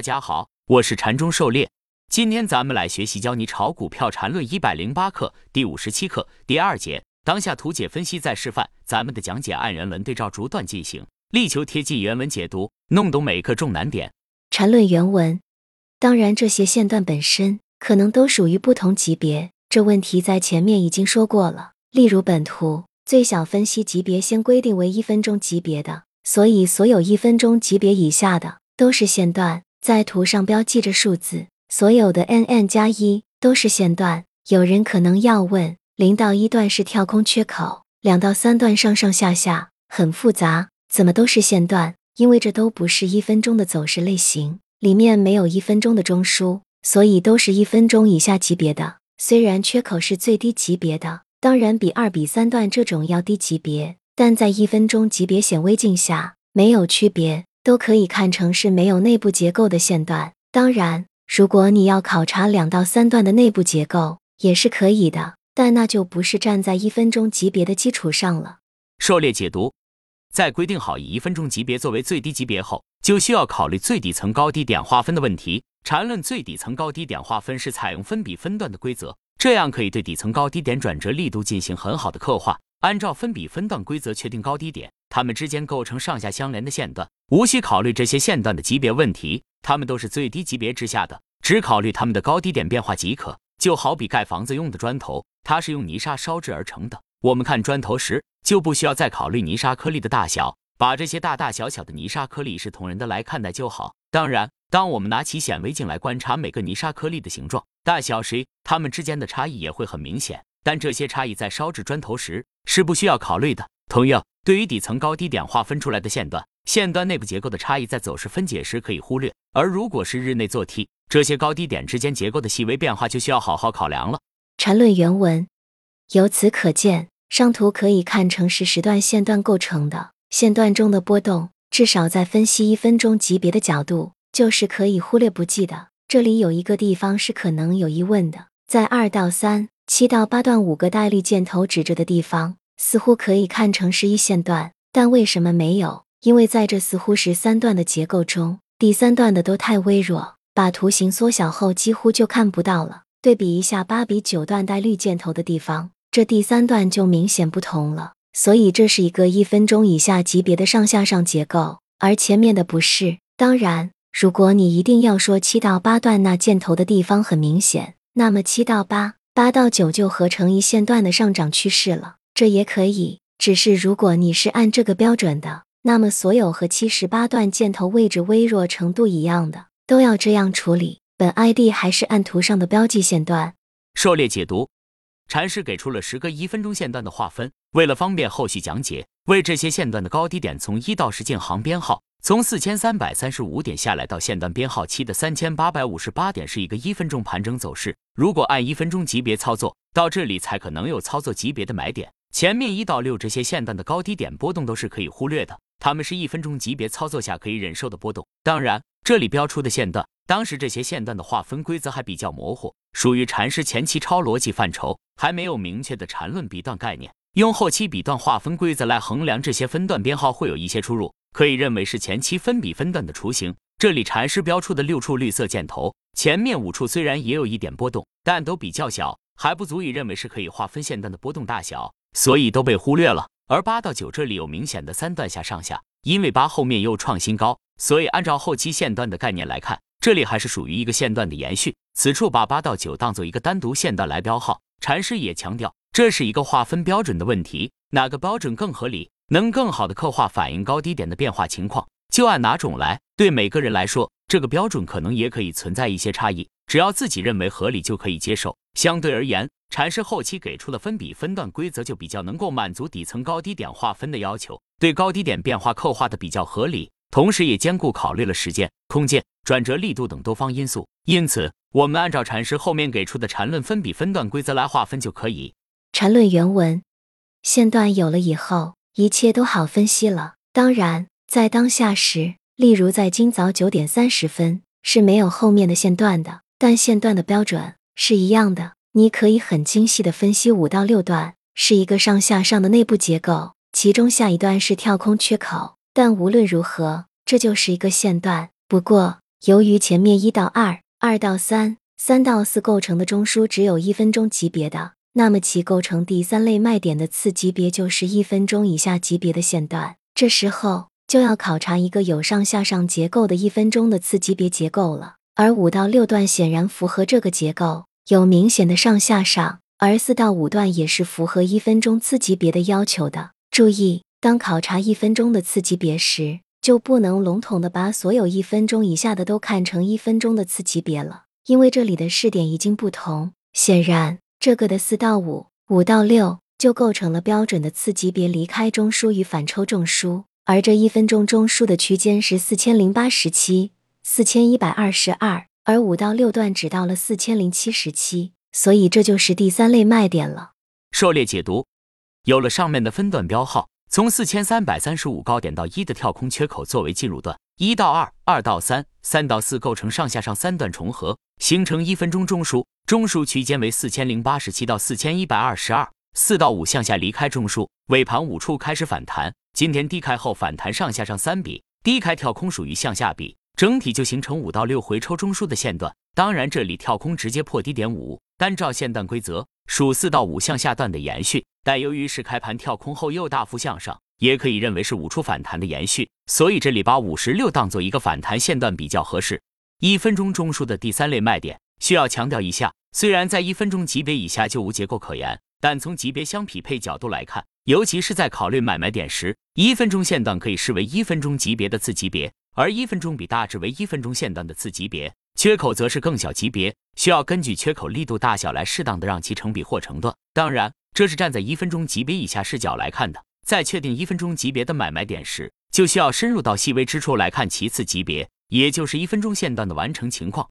大家好，我是禅中狩猎。今天咱们来学习教你炒股票禅论一百零八课第五十七课第二节当下图解分析再示范。咱们的讲解按原文对照逐段进行，力求贴近原文解读，弄懂每课重难点。禅论原文。当然，这些线段本身可能都属于不同级别，这问题在前面已经说过了。例如本图最小分析级别先规定为一分钟级别的，所以所有一分钟级别以下的都是线段。在图上标记着数字，所有的 n n 加一都是线段。有人可能要问，零到一段是跳空缺口，两到三段上上下下很复杂，怎么都是线段？因为这都不是一分钟的走势类型，里面没有一分钟的中枢，所以都是一分钟以下级别的。虽然缺口是最低级别的，当然比二比三段这种要低级别，但在一分钟级别显微镜下没有区别。都可以看成是没有内部结构的线段。当然，如果你要考察两到三段的内部结构，也是可以的，但那就不是站在一分钟级别的基础上了。狩猎解读，在规定好以一分钟级别作为最低级别后，就需要考虑最底层高低点划分的问题。缠论最底层高低点划分是采用分比分段的规则，这样可以对底层高低点转折力度进行很好的刻画。按照分比分段规则确定高低点，它们之间构成上下相连的线段。无需考虑这些线段的级别问题，它们都是最低级别之下的，只考虑它们的高低点变化即可。就好比盖房子用的砖头，它是用泥沙烧制而成的。我们看砖头时，就不需要再考虑泥沙颗粒的大小，把这些大大小小的泥沙颗粒视同仁的来看待就好。当然，当我们拿起显微镜来观察每个泥沙颗粒的形状、大小时，它们之间的差异也会很明显。但这些差异在烧制砖头时是不需要考虑的。同样，对于底层高低点划分出来的线段。线段内部结构的差异在走势分解时可以忽略，而如果是日内做 T，这些高低点之间结构的细微变化就需要好好考量了。缠论原文，由此可见，上图可以看成是时段线段构成的，线段中的波动，至少在分析一分钟级别的角度，就是可以忽略不计的。这里有一个地方是可能有疑问的，在二到三、七到八段五个带绿箭头指着的地方，似乎可以看成是一线段，但为什么没有？因为在这似乎是三段的结构中，第三段的都太微弱，把图形缩小后几乎就看不到了。对比一下八比九段带绿箭头的地方，这第三段就明显不同了。所以这是一个一分钟以下级别的上下上结构，而前面的不是。当然，如果你一定要说七到八段那箭头的地方很明显，那么七到八、八到九就合成一线段的上涨趋势了，这也可以。只是如果你是按这个标准的。那么，所有和七十八段箭头位置微弱程度一样的，都要这样处理。本 ID 还是按图上的标记线段。狩猎解读，禅师给出了十个一分钟线段的划分，为了方便后续讲解，为这些线段的高低点从一到十进行编号，从四千三百三十五点下来到线段编号七的三千八百五十八点是一个一分钟盘整走势。如果按一分钟级别操作，到这里才可能有操作级别的买点。前面一到六这些线段的高低点波动都是可以忽略的。它们是一分钟级别操作下可以忍受的波动。当然，这里标出的线段，当时这些线段的划分规则还比较模糊，属于禅师前期超逻辑范畴，还没有明确的禅论笔段概念。用后期笔段划分规则来衡量这些分段编号，会有一些出入，可以认为是前期分笔分段的雏形。这里禅师标出的六处绿色箭头，前面五处虽然也有一点波动，但都比较小，还不足以认为是可以划分线段的波动大小，所以都被忽略了。而八到九这里有明显的三段下上下，因为八后面又创新高，所以按照后期线段的概念来看，这里还是属于一个线段的延续。此处把八到九当做一个单独线段来标号。禅师也强调，这是一个划分标准的问题，哪个标准更合理，能更好的刻画反映高低点的变化情况，就按哪种来。对每个人来说，这个标准可能也可以存在一些差异，只要自己认为合理就可以接受。相对而言。禅师后期给出的分比分段规则就比较能够满足底层高低点划分的要求，对高低点变化刻画的比较合理，同时也兼顾考虑了时间、空间、转折力度等多方因素。因此，我们按照禅师后面给出的禅论分比分段规则来划分就可以。禅论原文：线段有了以后，一切都好分析了。当然，在当下时，例如在今早九点三十分是没有后面的线段的，但线段的标准是一样的。你可以很精细的分析五到六段是一个上下上的内部结构，其中下一段是跳空缺口。但无论如何，这就是一个线段。不过由于前面一到二、二到三、三到四构成的中枢只有一分钟级别的，那么其构成第三类卖点的次级别就是一分钟以下级别的线段。这时候就要考察一个有上下上结构的一分钟的次级别结构了。而五到六段显然符合这个结构，有明显的上下上；而四到五段也是符合一分钟次级别的要求的。注意，当考察一分钟的次级别时，就不能笼统的把所有一分钟以下的都看成一分钟的次级别了，因为这里的试点已经不同。显然，这个的四到五、五到六就构成了标准的次级别离开中枢与反抽中枢，而这一分钟中枢的区间是四千零八十七。四千一百二十二，而五到六段只到了四千零七十七，所以这就是第三类卖点了。狩猎解读有了上面的分段标号，从四千三百三十五高点到一的跳空缺口作为进入段，一到二、二到三、三到四构成上下上三段重合，形成一分钟中枢，中枢区间为四千零八十七到四千一百二十二。四到五向下离开中枢，尾盘五处开始反弹，今天低开后反弹上下上三笔，低开跳空属于向下笔。整体就形成五到六回抽中枢的线段，当然这里跳空直接破低点五，单照线段规则属四到五向下段的延续，但由于是开盘跳空后又大幅向上，也可以认为是五处反弹的延续，所以这里把五十六当做一个反弹线段比较合适。一分钟中枢的第三类卖点需要强调一下，虽然在一分钟级别以下就无结构可言，但从级别相匹配角度来看，尤其是在考虑买卖点时，一分钟线段可以视为一分钟级别的次级别。而一分钟比大致为一分钟线段的次级别，缺口则是更小级别，需要根据缺口力度大小来适当的让其成比或成段。当然，这是站在一分钟级别以下视角来看的。在确定一分钟级别的买卖点时，就需要深入到细微之处来看其次级别，也就是一分钟线段的完成情况。